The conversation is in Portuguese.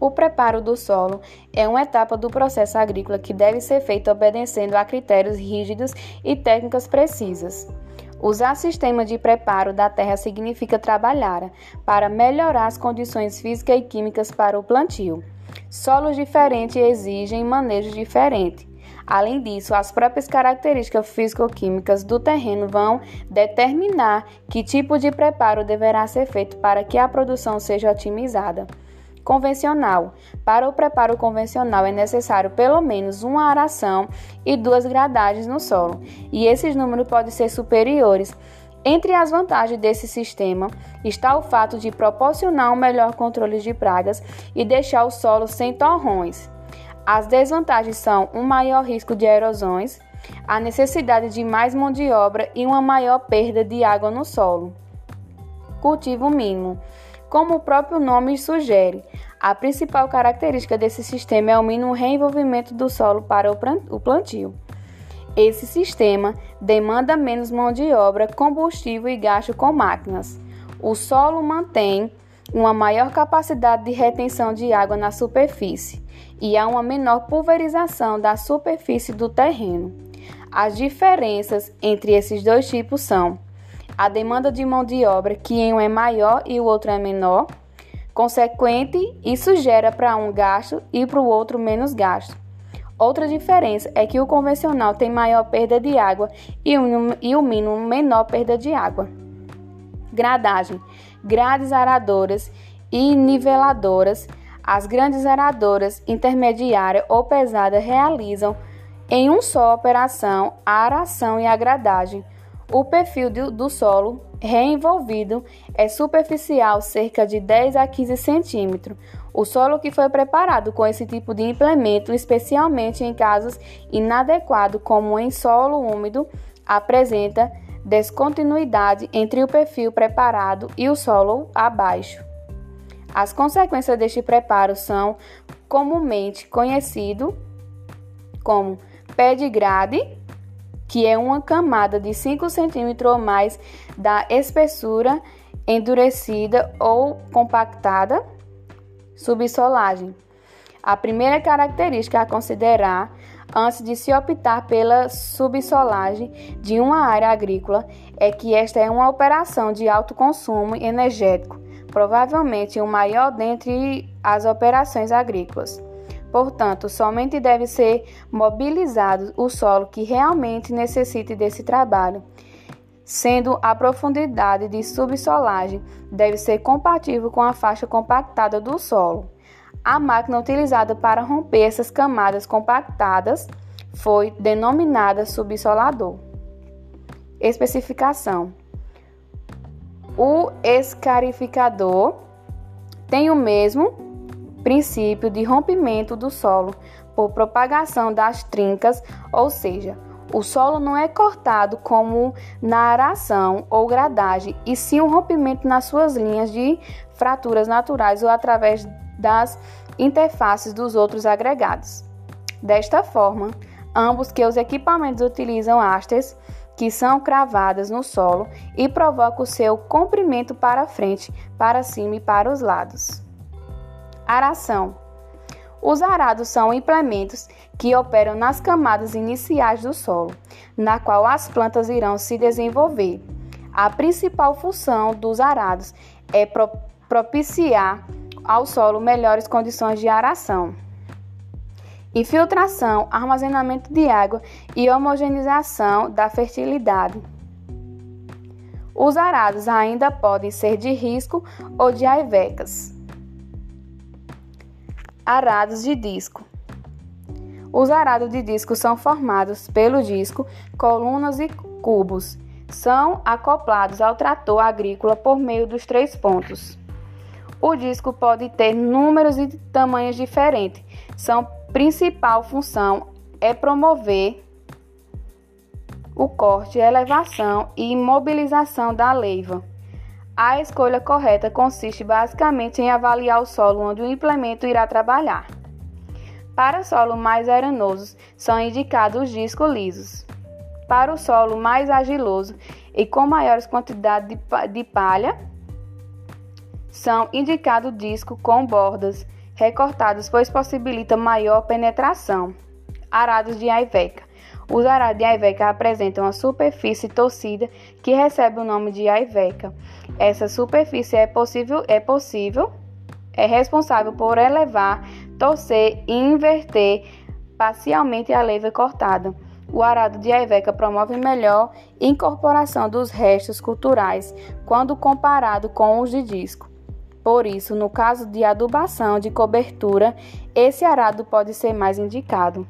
O preparo do solo é uma etapa do processo agrícola que deve ser feita obedecendo a critérios rígidos e técnicas precisas. Usar sistema de preparo da terra significa trabalhar para melhorar as condições físicas e químicas para o plantio. Solos diferentes exigem manejo diferente. Além disso, as próprias características físico-químicas do terreno vão determinar que tipo de preparo deverá ser feito para que a produção seja otimizada. Convencional. Para o preparo convencional é necessário pelo menos uma aração e duas gradagens no solo, e esses números podem ser superiores. Entre as vantagens desse sistema está o fato de proporcionar um melhor controle de pragas e deixar o solo sem torrões. As desvantagens são um maior risco de erosões, a necessidade de mais mão de obra e uma maior perda de água no solo. Cultivo mínimo. Como o próprio nome sugere, a principal característica desse sistema é o mínimo reenvolvimento do solo para o plantio. Esse sistema demanda menos mão de obra, combustível e gasto com máquinas. O solo mantém uma maior capacidade de retenção de água na superfície e há uma menor pulverização da superfície do terreno. As diferenças entre esses dois tipos são a demanda de mão de obra, que em um é maior e o outro é menor. Consequente, isso gera para um gasto e para o outro menos gasto. Outra diferença é que o convencional tem maior perda de água e o, e o mínimo menor perda de água. Gradagem: grades aradoras e niveladoras. As grandes aradoras intermediária ou pesada realizam em uma só operação a aração e a gradagem. O perfil do, do solo reenvolvido é superficial, cerca de 10 a 15 centímetros. O solo que foi preparado com esse tipo de implemento, especialmente em casos inadequados, como em solo úmido, apresenta descontinuidade entre o perfil preparado e o solo abaixo. As consequências deste preparo são comumente conhecido como pé de grade que é uma camada de 5 centímetros ou mais da espessura endurecida ou compactada, subsolagem. A primeira característica a considerar antes de se optar pela subsolagem de uma área agrícola é que esta é uma operação de alto consumo energético, provavelmente o maior dentre as operações agrícolas. Portanto, somente deve ser mobilizado o solo que realmente necessite desse trabalho, sendo a profundidade de subsolagem deve ser compatível com a faixa compactada do solo. A máquina utilizada para romper essas camadas compactadas foi denominada subsolador. Especificação: O escarificador tem o mesmo princípio de rompimento do solo por propagação das trincas, ou seja, o solo não é cortado como na aração ou gradagem, e sim um rompimento nas suas linhas de fraturas naturais ou através das interfaces dos outros agregados. Desta forma, ambos que os equipamentos utilizam hastes que são cravadas no solo e provocam o seu comprimento para frente, para cima e para os lados. Aração. Os arados são implementos que operam nas camadas iniciais do solo, na qual as plantas irão se desenvolver. A principal função dos arados é pro propiciar ao solo melhores condições de aração. Infiltração, armazenamento de água e homogeneização da fertilidade. Os arados ainda podem ser de risco ou de aivecas arados de disco. Os arados de disco são formados pelo disco, colunas e cubos. São acoplados ao trator agrícola por meio dos três pontos. O disco pode ter números e tamanhos diferentes. Sua principal função é promover o corte, elevação e imobilização da leiva. A escolha correta consiste basicamente em avaliar o solo onde o implemento irá trabalhar. Para solo mais arenosos, são indicados os discos lisos. Para o solo mais argiloso e com maiores quantidades de palha, são indicados discos com bordas recortados, pois possibilita maior penetração. Arados de aiveca. Os arados de aiveca apresentam uma superfície torcida que recebe o nome de aiveca. Essa superfície é possível, é possível, é responsável por elevar, torcer e inverter parcialmente a leiva cortada. O arado de aiveca promove melhor incorporação dos restos culturais quando comparado com os de disco. Por isso, no caso de adubação de cobertura, esse arado pode ser mais indicado.